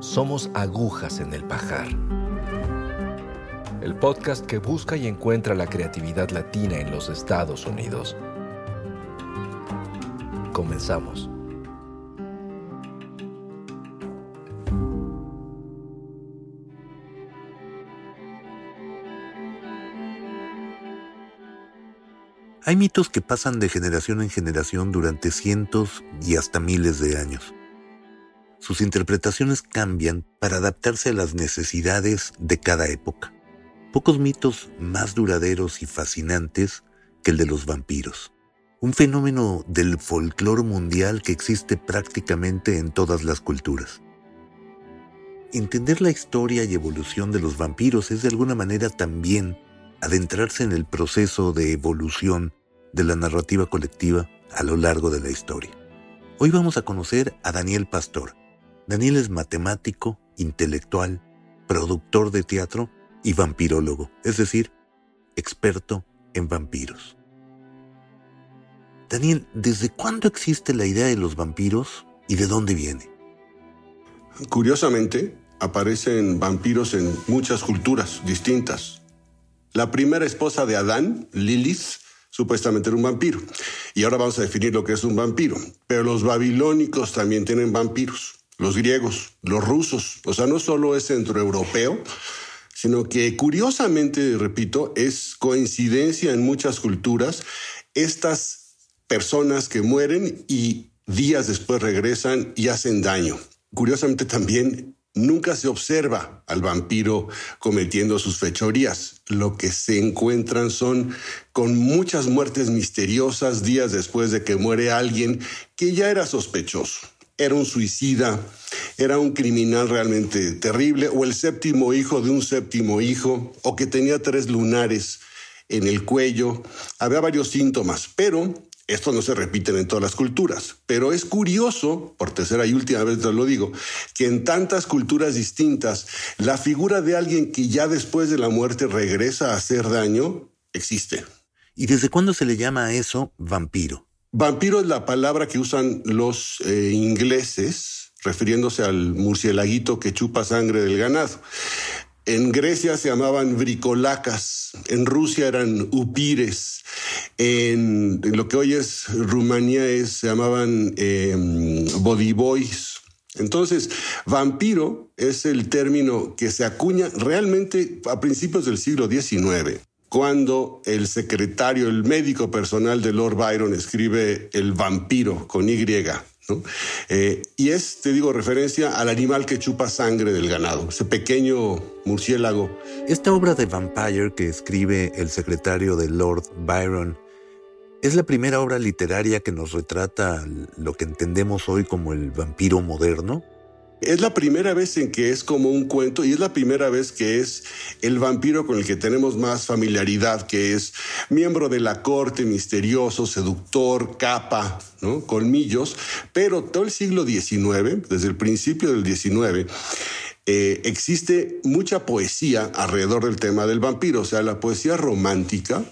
Somos agujas en el pajar. El podcast que busca y encuentra la creatividad latina en los Estados Unidos. Comenzamos. Hay mitos que pasan de generación en generación durante cientos y hasta miles de años. Sus interpretaciones cambian para adaptarse a las necesidades de cada época. Pocos mitos más duraderos y fascinantes que el de los vampiros. Un fenómeno del folclore mundial que existe prácticamente en todas las culturas. Entender la historia y evolución de los vampiros es de alguna manera también adentrarse en el proceso de evolución de la narrativa colectiva a lo largo de la historia. Hoy vamos a conocer a Daniel Pastor. Daniel es matemático, intelectual, productor de teatro y vampirólogo, es decir, experto en vampiros. Daniel, ¿desde cuándo existe la idea de los vampiros y de dónde viene? Curiosamente, aparecen vampiros en muchas culturas distintas. La primera esposa de Adán, Lilith, supuestamente era un vampiro. Y ahora vamos a definir lo que es un vampiro. Pero los babilónicos también tienen vampiros, los griegos, los rusos. O sea, no solo es centroeuropeo, sino que curiosamente, repito, es coincidencia en muchas culturas estas personas que mueren y días después regresan y hacen daño. Curiosamente también Nunca se observa al vampiro cometiendo sus fechorías. Lo que se encuentran son con muchas muertes misteriosas días después de que muere alguien que ya era sospechoso. Era un suicida, era un criminal realmente terrible, o el séptimo hijo de un séptimo hijo, o que tenía tres lunares en el cuello. Había varios síntomas, pero esto no se repite en todas las culturas, pero es curioso, por tercera y última vez te lo digo, que en tantas culturas distintas, la figura de alguien que ya después de la muerte regresa a hacer daño existe. ¿Y desde cuándo se le llama a eso vampiro? Vampiro es la palabra que usan los eh, ingleses refiriéndose al murcielaguito que chupa sangre del ganado. En Grecia se llamaban bricolacas, en Rusia eran upires, en, lo que hoy es Rumanía se llamaban eh, body boys. Entonces, vampiro es el término que se acuña realmente a principios del siglo XIX, cuando el secretario, el médico personal de Lord Byron escribe el vampiro con Y. Eh, y es, te digo, referencia al animal que chupa sangre del ganado, ese pequeño murciélago. Esta obra de Vampire que escribe el secretario de Lord Byron es la primera obra literaria que nos retrata lo que entendemos hoy como el vampiro moderno. Es la primera vez en que es como un cuento y es la primera vez que es el vampiro con el que tenemos más familiaridad, que es miembro de la corte, misterioso, seductor, capa, ¿no? colmillos, pero todo el siglo XIX, desde el principio del XIX, eh, existe mucha poesía alrededor del tema del vampiro, o sea, la poesía romántica,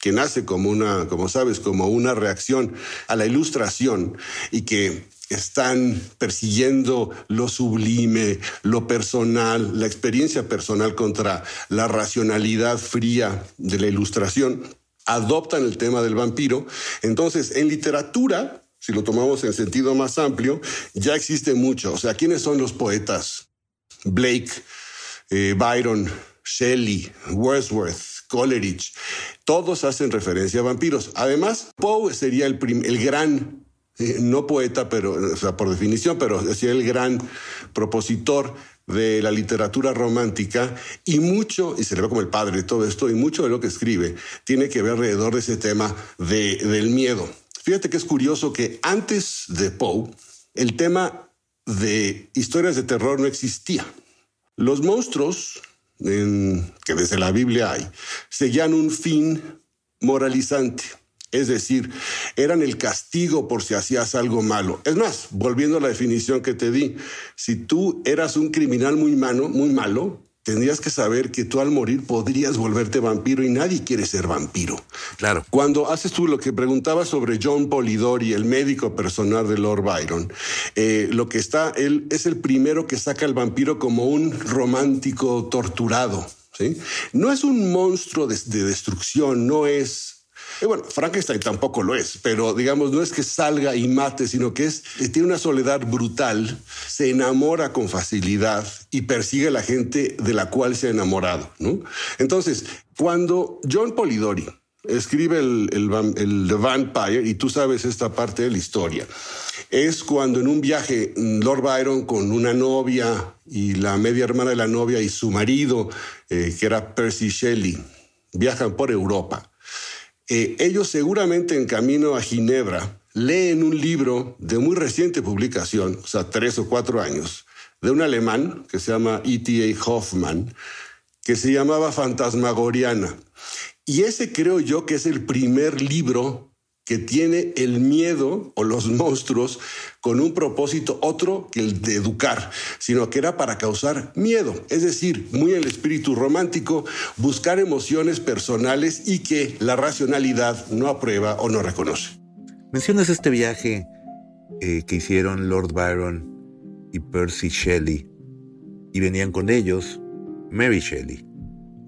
que nace como una, como sabes, como una reacción a la ilustración y que están persiguiendo lo sublime, lo personal, la experiencia personal contra la racionalidad fría de la ilustración, adoptan el tema del vampiro. Entonces, en literatura, si lo tomamos en sentido más amplio, ya existe mucho. O sea, ¿quiénes son los poetas? Blake, eh, Byron, Shelley, Wordsworth, Coleridge, todos hacen referencia a vampiros. Además, Poe sería el, el gran eh, no poeta, pero, o sea, por definición, pero decía el gran propositor de la literatura romántica y mucho, y se le ve como el padre de todo esto, y mucho de lo que escribe tiene que ver alrededor de ese tema del miedo. Fíjate que es curioso que antes de Poe, el tema de historias de terror no existía. Los monstruos, que desde la Biblia hay, seguían un fin moralizante. Es decir, eran el castigo por si hacías algo malo. Es más, volviendo a la definición que te di, si tú eras un criminal muy malo, muy malo, tendrías que saber que tú al morir podrías volverte vampiro y nadie quiere ser vampiro. Claro. Cuando haces tú lo que preguntabas sobre John Polidori, el médico personal de Lord Byron, eh, lo que está, él es el primero que saca al vampiro como un romántico torturado. ¿sí? No es un monstruo de destrucción, no es y bueno, Frankenstein tampoco lo es, pero digamos, no es que salga y mate, sino que es, tiene una soledad brutal, se enamora con facilidad y persigue a la gente de la cual se ha enamorado, ¿no? Entonces, cuando John Polidori escribe el, el, The Vampire, y tú sabes esta parte de la historia, es cuando en un viaje Lord Byron con una novia y la media hermana de la novia y su marido, eh, que era Percy Shelley, viajan por Europa eh, ellos seguramente en camino a Ginebra leen un libro de muy reciente publicación, o sea, tres o cuatro años, de un alemán que se llama E.T.A. Hoffman, que se llamaba Fantasmagoriana. Y ese creo yo que es el primer libro que tiene el miedo o los monstruos con un propósito otro que el de educar, sino que era para causar miedo, es decir, muy el espíritu romántico, buscar emociones personales y que la racionalidad no aprueba o no reconoce. Mencionas este viaje eh, que hicieron Lord Byron y Percy Shelley y venían con ellos Mary Shelley,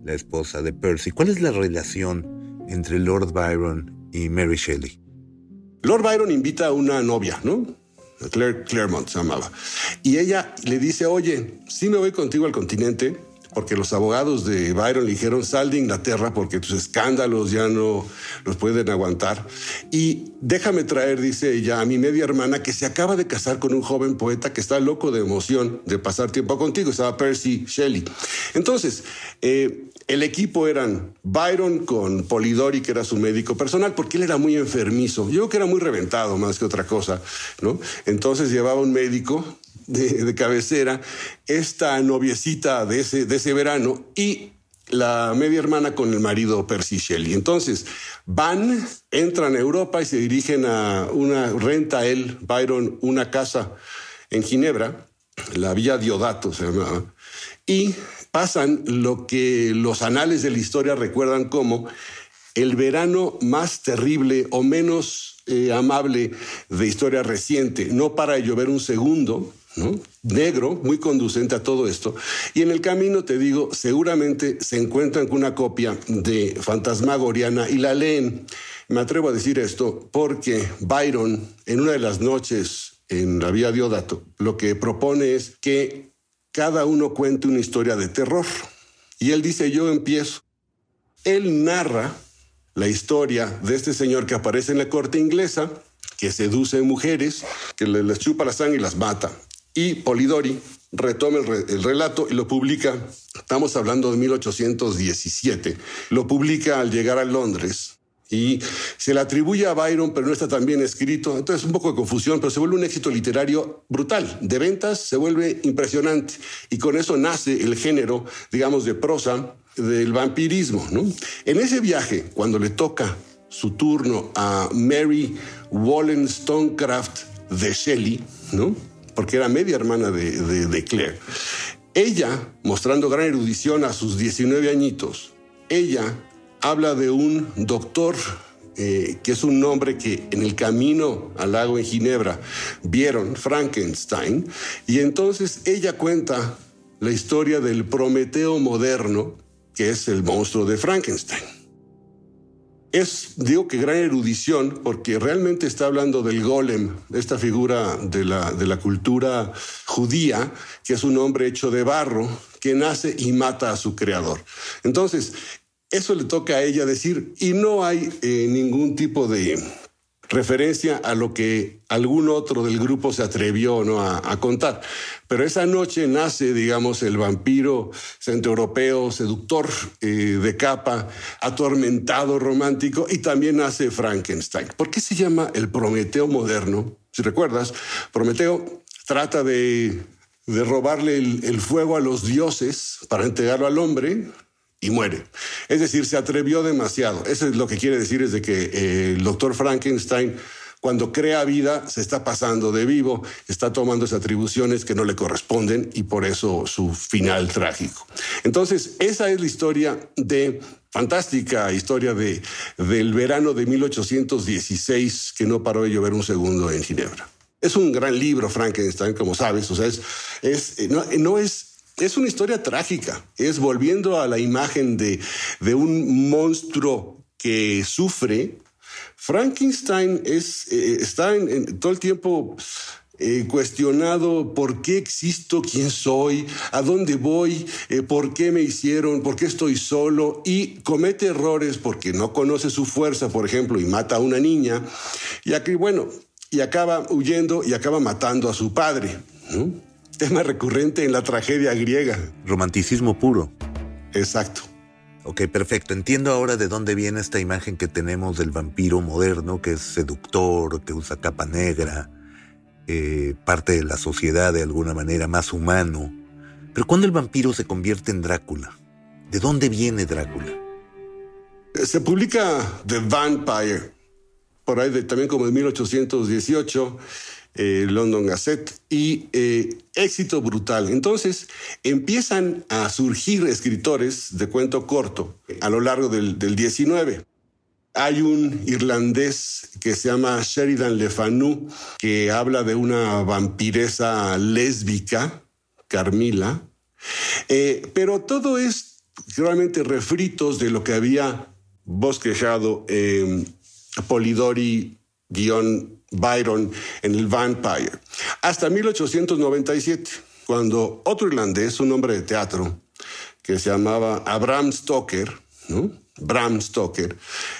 la esposa de Percy. ¿Cuál es la relación entre Lord Byron y Mary Shelley. Lord Byron invita a una novia, ¿no? Claire Claremont se llamaba. Y ella le dice, oye, sí me voy contigo al continente, porque los abogados de Byron le dijeron, sal de Inglaterra porque tus escándalos ya no los pueden aguantar. Y déjame traer, dice ella, a mi media hermana que se acaba de casar con un joven poeta que está loco de emoción de pasar tiempo contigo. Estaba Percy Shelley. Entonces, eh, el equipo eran Byron con Polidori, que era su médico personal, porque él era muy enfermizo. Yo creo que era muy reventado más que otra cosa, ¿no? Entonces llevaba un médico de, cabecera, esta noviecita de ese, de ese verano y la media hermana con el marido Percy Shelley. Entonces van, entran a Europa y se dirigen a una renta él, Byron, una casa en Ginebra, la Villa Diodato se llamaba, y pasan lo que los anales de la historia recuerdan como el verano más terrible o menos eh, amable de historia reciente. No para llover un segundo, negro, muy conducente a todo esto. Y en el camino, te digo, seguramente se encuentran con una copia de Fantasmagoriana y la leen. Me atrevo a decir esto porque Byron, en una de las noches en la Vía Diodato, lo que propone es que cada uno cuente una historia de terror. Y él dice, yo empiezo. Él narra la historia de este señor que aparece en la corte inglesa, que seduce mujeres, que les chupa la sangre y las mata y Polidori retoma el, relato y lo publica, estamos hablando de 1817, lo publica al llegar a Londres y se le atribuye a Byron, pero no está tan bien escrito. Entonces, un poco de confusión, pero se vuelve un éxito literario brutal. De ventas se vuelve impresionante. Y con eso nace el género, digamos, de prosa del vampirismo. ¿no? En ese viaje, cuando le toca su turno a Mary Wollstonecraft de Shelley, ¿no? porque era media hermana de, Claire. Ella, mostrando gran erudición a sus 19 añitos, ella habla de un doctor eh, que es un nombre que en el camino al lago en Ginebra vieron, Frankenstein, y entonces ella cuenta la historia del Prometeo moderno, que es el monstruo de Frankenstein es, digo que gran erudición, porque realmente está hablando del golem, esta figura de la, de la cultura judía, que es un hombre hecho de barro, que nace y mata a su creador. Entonces, eso le toca a ella decir, y no hay eh, ningún tipo de referencia a lo que algún otro del grupo se atrevió ¿no? a, contar. Pero esa noche nace, digamos, el vampiro centroeuropeo, seductor eh, de capa, atormentado, romántico, y también nace Frankenstein. ¿Por qué se llama el Prometeo moderno? Si recuerdas, Prometeo trata de, robarle el, fuego a los dioses para entregarlo al hombre y muere. Es decir, se atrevió demasiado. Eso es lo que quiere decir es de que eh, el doctor Frankenstein cuando crea vida se está pasando de vivo, está tomando esas atribuciones que no le corresponden y por eso su final trágico. Entonces, esa es la historia de fantástica historia de, del verano de 1816 que no paró de llover un segundo en Ginebra. Es un gran libro, Frankenstein, como sabes, o sea, es, no, no es es una historia trágica. Es volviendo a la imagen de, de un monstruo que sufre. Frankenstein es, eh, está en, todo el tiempo eh, cuestionado por qué existo, quién soy, a dónde voy, eh, por qué me hicieron, por qué estoy solo y comete errores porque no conoce su fuerza, por ejemplo, y mata a una niña. Y aquí, bueno, y acaba huyendo y acaba matando a su padre. Tema recurrente en la tragedia griega. Romanticismo puro. Exacto. Ok, perfecto. Entiendo ahora de dónde viene esta imagen que tenemos del vampiro moderno, que es seductor, que usa capa negra, eh, parte de la sociedad de alguna manera, más humano. Pero ¿cuándo el vampiro se convierte en Drácula? ¿De dónde viene Drácula? Se publica The Vampire, por ahí también como en 1818, eh, London Gazette, y eh, éxito brutal. Entonces empiezan a surgir escritores de cuento corto a lo largo del, del 19. Hay un irlandés que se llama Sheridan Le Fanu, que habla de una vampiresa lésbica, Carmila, eh, pero todo es realmente refritos de lo que había bosquejado Polidori Byron en el Vampire. Hasta 1897, cuando otro irlandés, un hombre de teatro, que se llamaba Abraham Stoker, ¿no? Bram Stoker,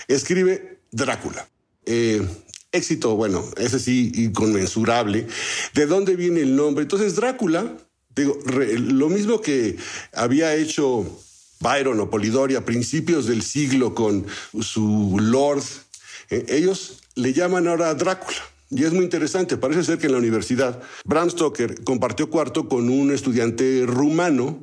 escribe Drácula. Eh, éxito, bueno, ese sí, inconmensurable. ¿De dónde viene el nombre? Entonces, Drácula, digo, lo mismo que había hecho Byron o Polidori a principios del siglo con su Lord, eh, ellos le llaman ahora Drácula. Y es muy interesante, parece ser que en la universidad Bram Stoker compartió cuarto con un estudiante rumano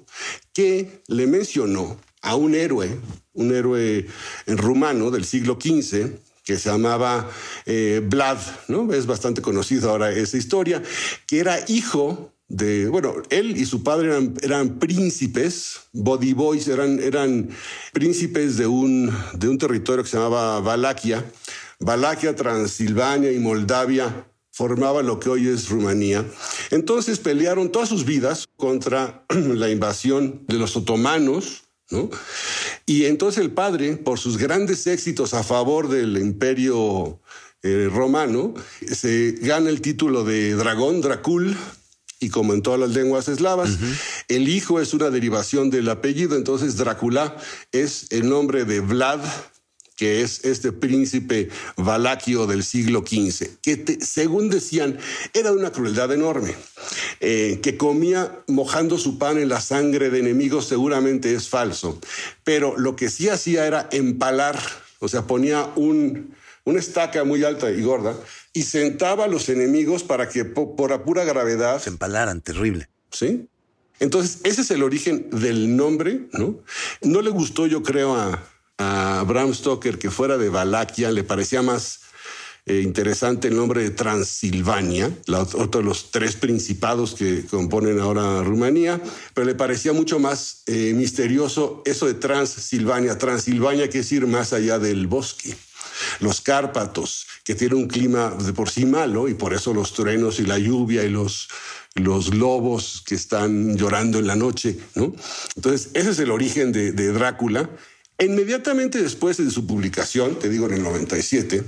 que le mencionó a un héroe, un héroe rumano del siglo XV, que se llamaba eh, Vlad, ¿no? Es bastante conocido ahora esa historia, que era hijo de, bueno, él y su padre eran, eran príncipes, body boys, eran, eran príncipes de un, de un territorio que se llamaba Valaquia. Valaquia, Transilvania y Moldavia formaba lo que hoy es Rumanía. Entonces pelearon todas sus vidas contra la invasión de los otomanos, y entonces el padre, por sus grandes éxitos a favor del imperio eh, romano, se gana el título de dragón, Dracul, y como en todas las lenguas eslavas, el hijo es una derivación del apellido, entonces Drácula es el nombre de Vlad, que es este príncipe valaquio del siglo XV, que según decían era una crueldad enorme, eh, que comía mojando su pan en la sangre de enemigos, seguramente es falso, pero lo que sí hacía era empalar, o sea, ponía un, una estaca muy alta y gorda y sentaba a los enemigos para que por, por pura gravedad se empalaran, terrible. Sí. Entonces, ese es el origen del nombre, ¿no? No le gustó, yo creo, a, a Bram Stoker que fuera de Valaquia, le parecía más eh, interesante el nombre de Transilvania, otro de los tres principados que componen ahora Rumanía, pero le parecía mucho más eh, misterioso eso de Transilvania. Transilvania quiere decir más allá del bosque. Los Cárpatos, que tiene un clima de por sí malo y por eso los truenos y la lluvia y los, los lobos que están llorando en la noche, ¿no? Entonces, ese es el origen de Drácula Inmediatamente después de su publicación, te digo en el 97,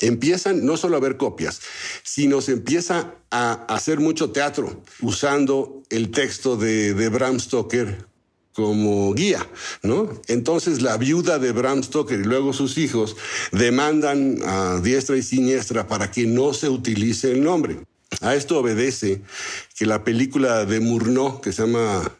empiezan no solo a ver copias, sino se empieza a hacer mucho teatro usando el texto de, Bram Stoker como guía, ¿no? Entonces la viuda de Bram Stoker y luego sus hijos demandan a diestra y siniestra para que no se utilice el nombre. A esto obedece que la película de Murnau, que se llama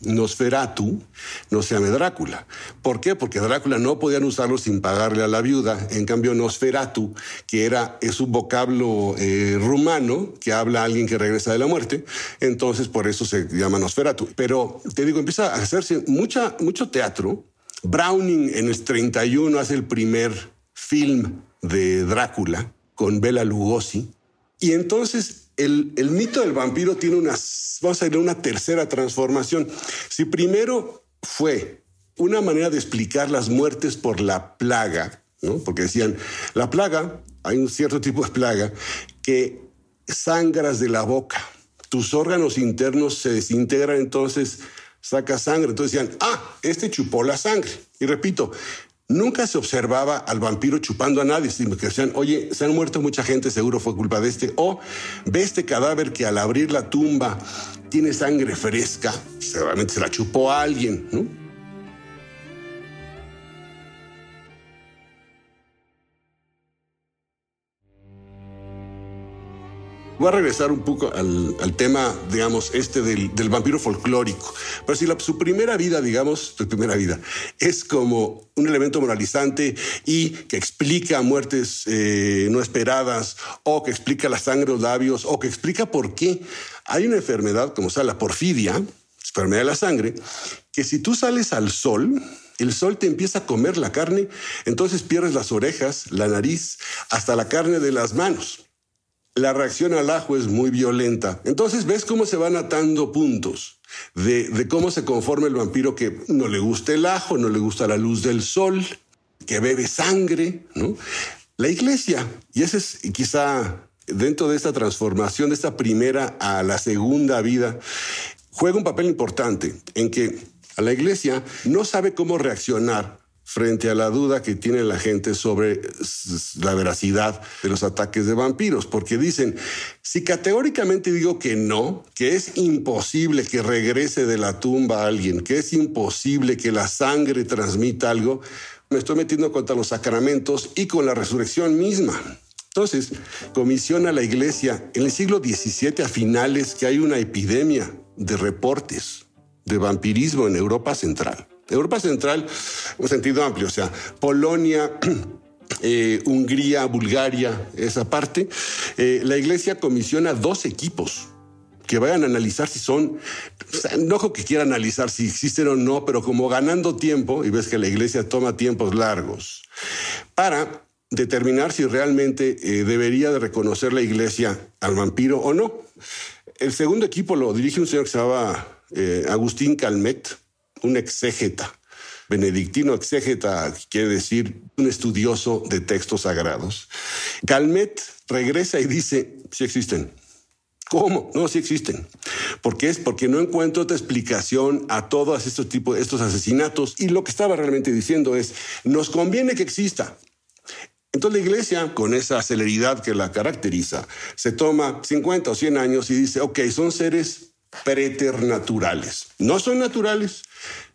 Nosferatu no se llame Drácula. ¿Por qué? Porque Drácula no podían usarlo sin pagarle a la viuda. En cambio, Nosferatu, que era, es un vocablo eh, rumano que habla a alguien que regresa de la muerte, entonces por eso se llama Nosferatu. Pero te digo, empieza a hacerse mucho teatro. Browning en el 31 hace el primer film de Drácula con Bela Lugosi. Y entonces el, mito del vampiro tiene una, vamos a una tercera transformación. Si primero fue una manera de explicar las muertes por la plaga, ¿no? porque decían, la plaga, hay un cierto tipo de plaga que sangras de la boca, tus órganos internos se desintegran, entonces saca sangre. Entonces decían, ah, este chupó la sangre. Y repito, Nunca se observaba al vampiro chupando a nadie, sino que decían, oye, se han muerto mucha gente, seguro fue culpa de este. O ve este cadáver que al abrir la tumba tiene sangre fresca, seguramente se la chupó a alguien, ¿no? Voy a regresar un poco al, tema, digamos, este del, vampiro folclórico. Pero si la, su primera vida, digamos, su primera vida, es como un elemento moralizante y que explica muertes eh, no esperadas, o que explica la sangre o labios, o que explica por qué hay una enfermedad como sea la porfidia, enfermedad de la sangre, que si tú sales al sol, el sol te empieza a comer la carne, entonces pierdes las orejas, la nariz, hasta la carne de las manos la reacción al ajo es muy violenta. Entonces ves cómo se van atando puntos de, cómo se conforma el vampiro que no le gusta el ajo, no le gusta la luz del sol, que bebe sangre. La iglesia, y ese es quizá dentro de esta transformación, de esta primera a la segunda vida, juega un papel importante en que a la iglesia no sabe cómo reaccionar frente a la duda que tiene la gente sobre la veracidad de los ataques de vampiros, porque dicen, si categóricamente digo que no, que es imposible que regrese de la tumba alguien, que es imposible que la sangre transmita algo, me estoy metiendo contra los sacramentos y con la resurrección misma. Entonces, comisiona la iglesia en el siglo XVII a finales que hay una epidemia de reportes de vampirismo en Europa Central. Europa Central, un sentido amplio, o sea, Polonia, eh, Hungría, Bulgaria, esa parte, eh, la iglesia comisiona dos equipos que vayan a analizar si son, no que quiera analizar si existen o no, pero como ganando tiempo, y ves que la iglesia toma tiempos largos, para determinar si realmente eh, debería de reconocer la iglesia al vampiro o no. El segundo equipo lo dirige un señor que se llamaba Agustín Calmet, un exégeta. Benedictino exégeta quiere decir un estudioso de textos sagrados. Calmet regresa y dice, sí existen. ¿Cómo? No, sí existen. ¿Por qué es? Porque no encuentro otra explicación a todos estos tipos, estos asesinatos. Y lo que estaba realmente diciendo es, nos conviene que exista. Entonces la iglesia, con esa celeridad que la caracteriza, se toma 50 o 100 años y dice, ok, son seres preternaturales. No son naturales,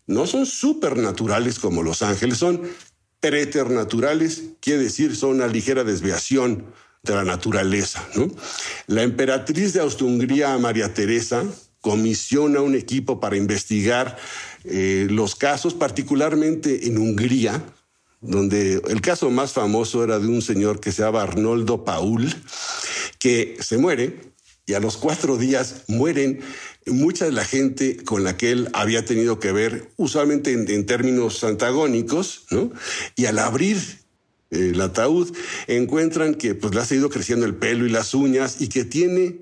no son supernaturales como los ángeles, son preternaturales, quiere decir son una ligera desviación de la naturaleza. La emperatriz de Austria-Hungría, María Teresa, comisiona un equipo para investigar eh, los casos, particularmente en Hungría, donde el caso más famoso era de un señor que se llama Arnoldo Paul, que se muere y a los cuatro días mueren mucha de la gente con la que él había tenido que ver, usualmente en, términos antagónicos, ¿no? Y al abrir eh, el ataúd encuentran que pues, le ha seguido creciendo el pelo y las uñas y que tiene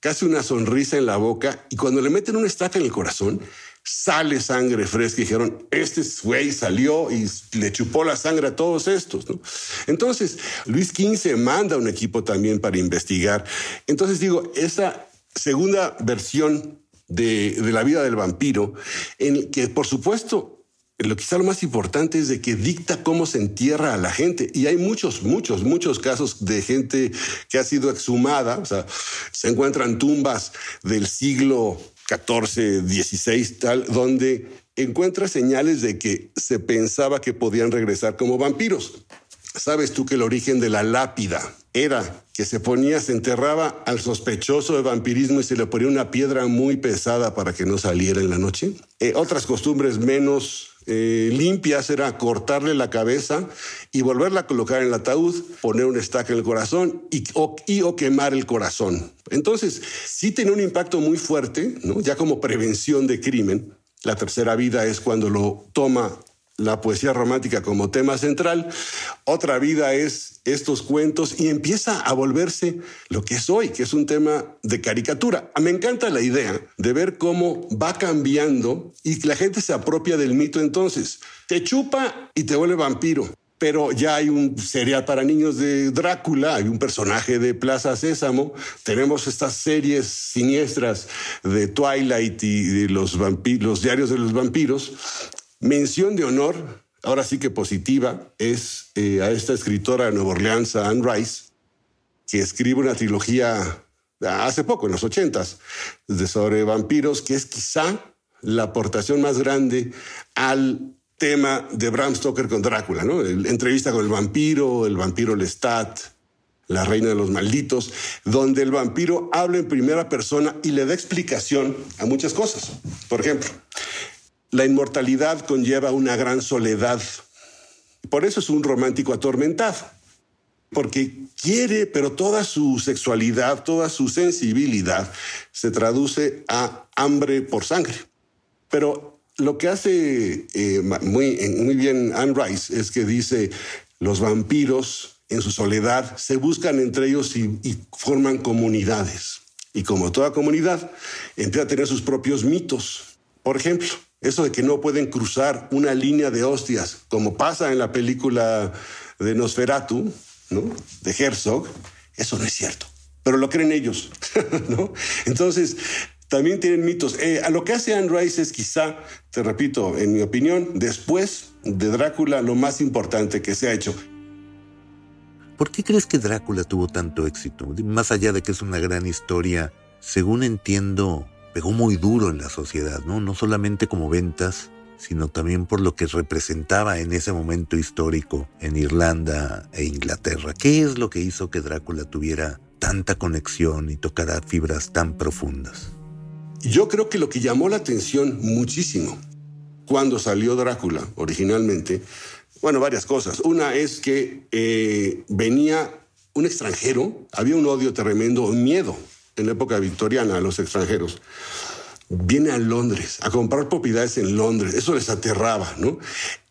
casi una sonrisa en la boca y cuando le meten una estaca en el corazón, sale sangre fresca. Y dijeron, este güey salió y le chupó la sangre a todos estos. Entonces, Luis XV manda un equipo también para investigar. Entonces digo, esa segunda versión de, la vida del vampiro, en que por supuesto lo quizá lo más importante es de que dicta cómo se entierra a la gente. Y hay muchos, muchos, muchos casos de gente que ha sido exhumada. O sea, se encuentran tumbas del siglo XIV, XVI, tal, donde encuentra señales de que se pensaba que podían regresar como vampiros. Sabes tú que el origen de la lápida era que se ponía, se enterraba al sospechoso de vampirismo y se le ponía una piedra muy pesada para que no saliera en la noche. Eh, otras costumbres menos eh, limpias era cortarle la cabeza y volverla a colocar en el ataúd, poner una estaca en el corazón y o, quemar el corazón. Entonces, sí tiene un impacto muy fuerte, ya como prevención de crimen. La tercera vida es cuando lo toma la poesía romántica como tema central, otra vida es estos cuentos y empieza a volverse lo que es hoy, que es un tema de caricatura. Me encanta la idea de ver cómo va cambiando y la gente se apropia del mito entonces. Te chupa y te vuelve vampiro. Pero ya hay un serial para niños de Drácula, hay un personaje de Plaza Sésamo, tenemos estas series siniestras de Twilight y de los diarios de los vampiros, Mención de honor, ahora sí que positiva, es eh, a esta escritora de Nueva Orleans, Anne Rice, que escribe una trilogía hace poco, en los ochentas, sobre vampiros, que es quizá la aportación más grande al tema de Bram Stoker con Drácula, ¿no? entrevista con el vampiro, el vampiro Lestat, la reina de los malditos, donde el vampiro habla en primera persona y le da explicación a muchas cosas. Por ejemplo, la inmortalidad conlleva una gran soledad. Por eso es un romántico atormentado, porque quiere, pero toda su sexualidad, toda su sensibilidad se traduce a hambre por sangre. Pero lo que hace eh, muy, bien Anne Rice es que dice, los vampiros en su soledad se buscan entre ellos y forman comunidades. Y como toda comunidad, empieza a tener sus propios mitos. Por ejemplo, eso de que no pueden cruzar una línea de hostias, como pasa en la película de Nosferatu, ¿no? De Herzog, eso no es cierto. Pero lo creen ellos, ¿no? Entonces, también tienen mitos. Eh, a lo que hace Anne Rice es quizá, te repito, en mi opinión, después de Drácula, lo más importante que se ha hecho. ¿Por qué crees que Drácula tuvo tanto éxito? Más allá de que es una gran historia, según entiendo, pegó muy duro en la sociedad, ¿no? No solamente como ventas, sino también por lo que representaba en ese momento histórico en Irlanda e Inglaterra. ¿Qué es lo que hizo que Drácula tuviera tanta conexión y tocara fibras tan profundas? Yo creo que lo que llamó la atención muchísimo cuando salió Drácula originalmente, bueno, varias cosas. Una es que eh, venía un extranjero, había un odio tremendo, un miedo en la época victoriana a los extranjeros. Viene a Londres a comprar propiedades en Londres. Eso les aterraba, ¿no?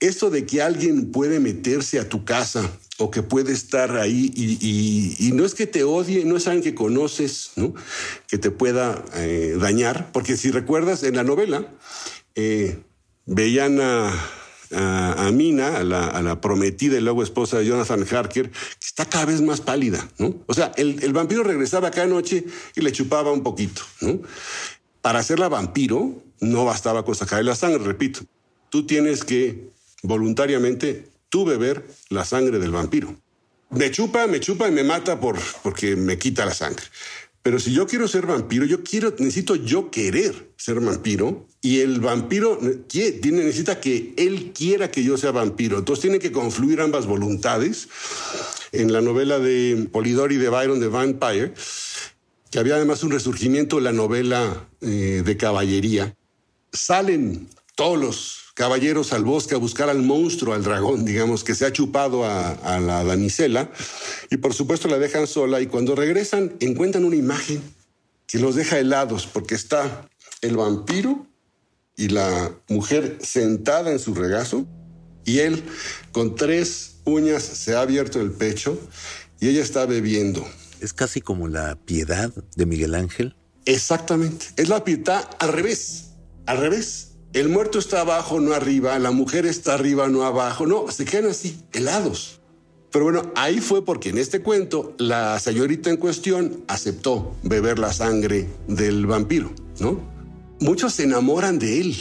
Esto de que alguien puede meterse a tu casa o que puede estar ahí y, no es que te odie, no es alguien que conoces, ¿no? Que te pueda eh, dañar, porque si recuerdas en la novela, eh, veían a a, Mina, a la, prometida y luego esposa de Jonathan Harker, que está cada vez más pálida, ¿no? O sea, el, vampiro regresaba cada noche y le chupaba un poquito, ¿no? Para hacerla vampiro no bastaba con sacarle la sangre, repito. Tú tienes que voluntariamente tú beber la sangre del vampiro. Me chupa, me chupa y me mata por, porque me quita la sangre. Pero si yo quiero ser vampiro, yo quiero, necesito yo querer ser vampiro y el vampiro tiene, necesita que él quiera que yo sea vampiro. Entonces tienen que confluir ambas voluntades. En la novela de Polidori de Byron de Vampire, que había además un resurgimiento de la novela eh, de caballería, salen todos los caballeros al bosque a buscar al monstruo, al dragón, digamos, que se ha chupado a, la damisela, y por supuesto la dejan sola, y cuando regresan encuentran una imagen que los deja helados, porque está el vampiro y la mujer sentada en su regazo, y él con tres uñas se ha abierto el pecho, y ella está bebiendo. Es casi como la piedad de Miguel Ángel. Exactamente, es la piedad al revés, al revés. El muerto está abajo, no arriba, la mujer está arriba, no abajo. No, se quedan así, helados. Pero bueno, ahí fue porque en este cuento la señorita en cuestión aceptó beber la sangre del vampiro, ¿no? Muchos se enamoran de él.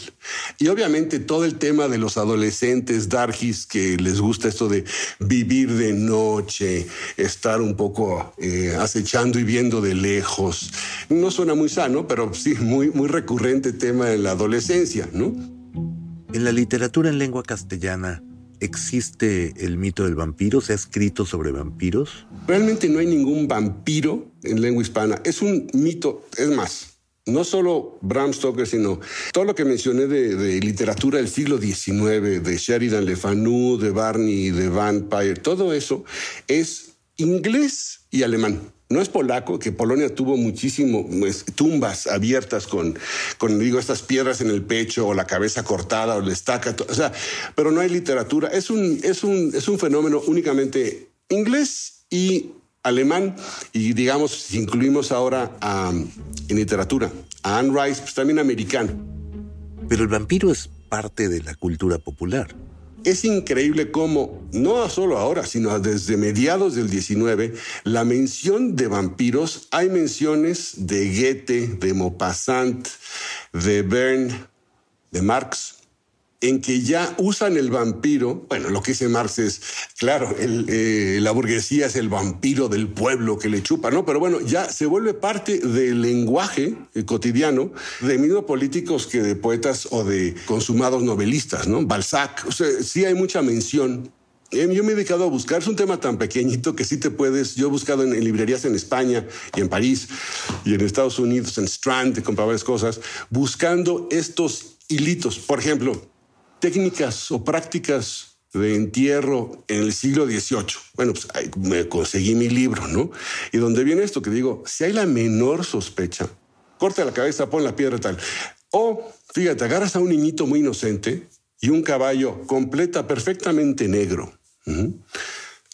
Y obviamente todo el tema de los adolescentes dargis que les gusta esto de vivir de noche, estar un poco eh, acechando y viendo de lejos. No suena muy sano, pero sí muy, muy recurrente tema en la adolescencia, ¿no? En la literatura en lengua castellana ¿Existe el mito del vampiro? ¿Se ha escrito sobre vampiros? Realmente no hay ningún vampiro en lengua hispana. Es un mito, es más, no solo Bram Stoker, sino todo lo que mencioné de, literatura del siglo XIX, de Sheridan Le Fanu, de Barney, de Vampire, todo eso es inglés y alemán. No es polaco, que Polonia tuvo muchísimo pues, tumbas abiertas con, con, digo, estas piedras en el pecho o la cabeza cortada o la estaca, o sea, pero no hay literatura. Es un, es un, es un fenómeno únicamente inglés y alemán y digamos, si incluimos ahora en literatura a Anne Rice, pues también americano. Pero el vampiro es parte de la cultura popular. Es increíble cómo, no solo ahora, sino desde mediados del 19, la mención de vampiros, hay menciones de Goethe, de Maupassant, de Berne, de Marx, en que ya usan el vampiro. Bueno, lo que dice Marx es, claro, eh, la burguesía es el vampiro del pueblo que le chupa, ¿no? Pero bueno, ya se vuelve parte del lenguaje eh, cotidiano de mismos políticos que de poetas o de consumados novelistas, ¿no? Balzac, o sea, sí hay mucha mención eh, yo me he dedicado a buscar, es un tema tan pequeñito que sí te puedes, yo he buscado en, librerías en España y en París y en Estados Unidos, en Strand, te varias cosas, buscando estos hilitos. Por ejemplo, técnicas o prácticas de entierro en el siglo XVIII. Bueno, pues me conseguí mi libro, ¿no? Y donde viene esto que digo, si hay la menor sospecha, corta la cabeza, pon la piedra tal. O, fíjate, agarras a un niñito muy inocente y un caballo completa perfectamente negro.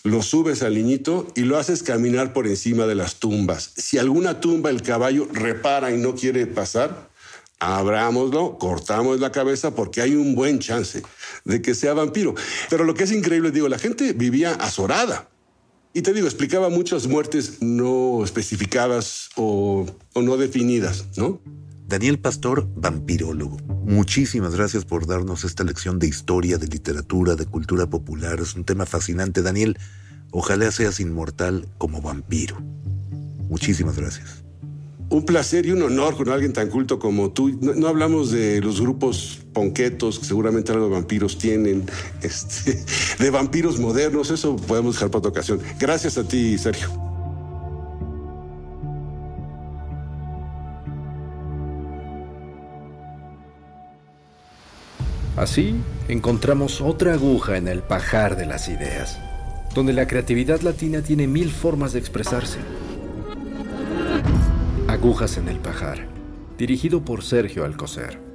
Lo subes al niñito y lo haces caminar por encima de las tumbas. Si alguna tumba el caballo repara y no quiere pasar, abrámoslo, cortamos la cabeza porque hay un buen chance de que sea vampiro. Pero lo que es increíble, digo, la gente vivía azorada. Y te digo, explicaba muchas muertes no especificadas o, o no definidas, ¿no? Daniel Pastor, vampirólogo. Muchísimas gracias por darnos esta lección de historia, de literatura, de cultura popular. Es un tema fascinante, Daniel. Ojalá seas inmortal como vampiro. Muchísimas gracias un placer y un honor con alguien tan culto como tú. No, hablamos de los grupos ponquetos, que seguramente algo vampiros tienen, este, de vampiros modernos, eso podemos dejar para otra ocasión. Gracias a ti, Sergio. Así encontramos otra aguja en el pajar de las ideas, donde la creatividad latina tiene mil formas de expresarse. Agujas en el Pajar, dirigido por Sergio Alcocer.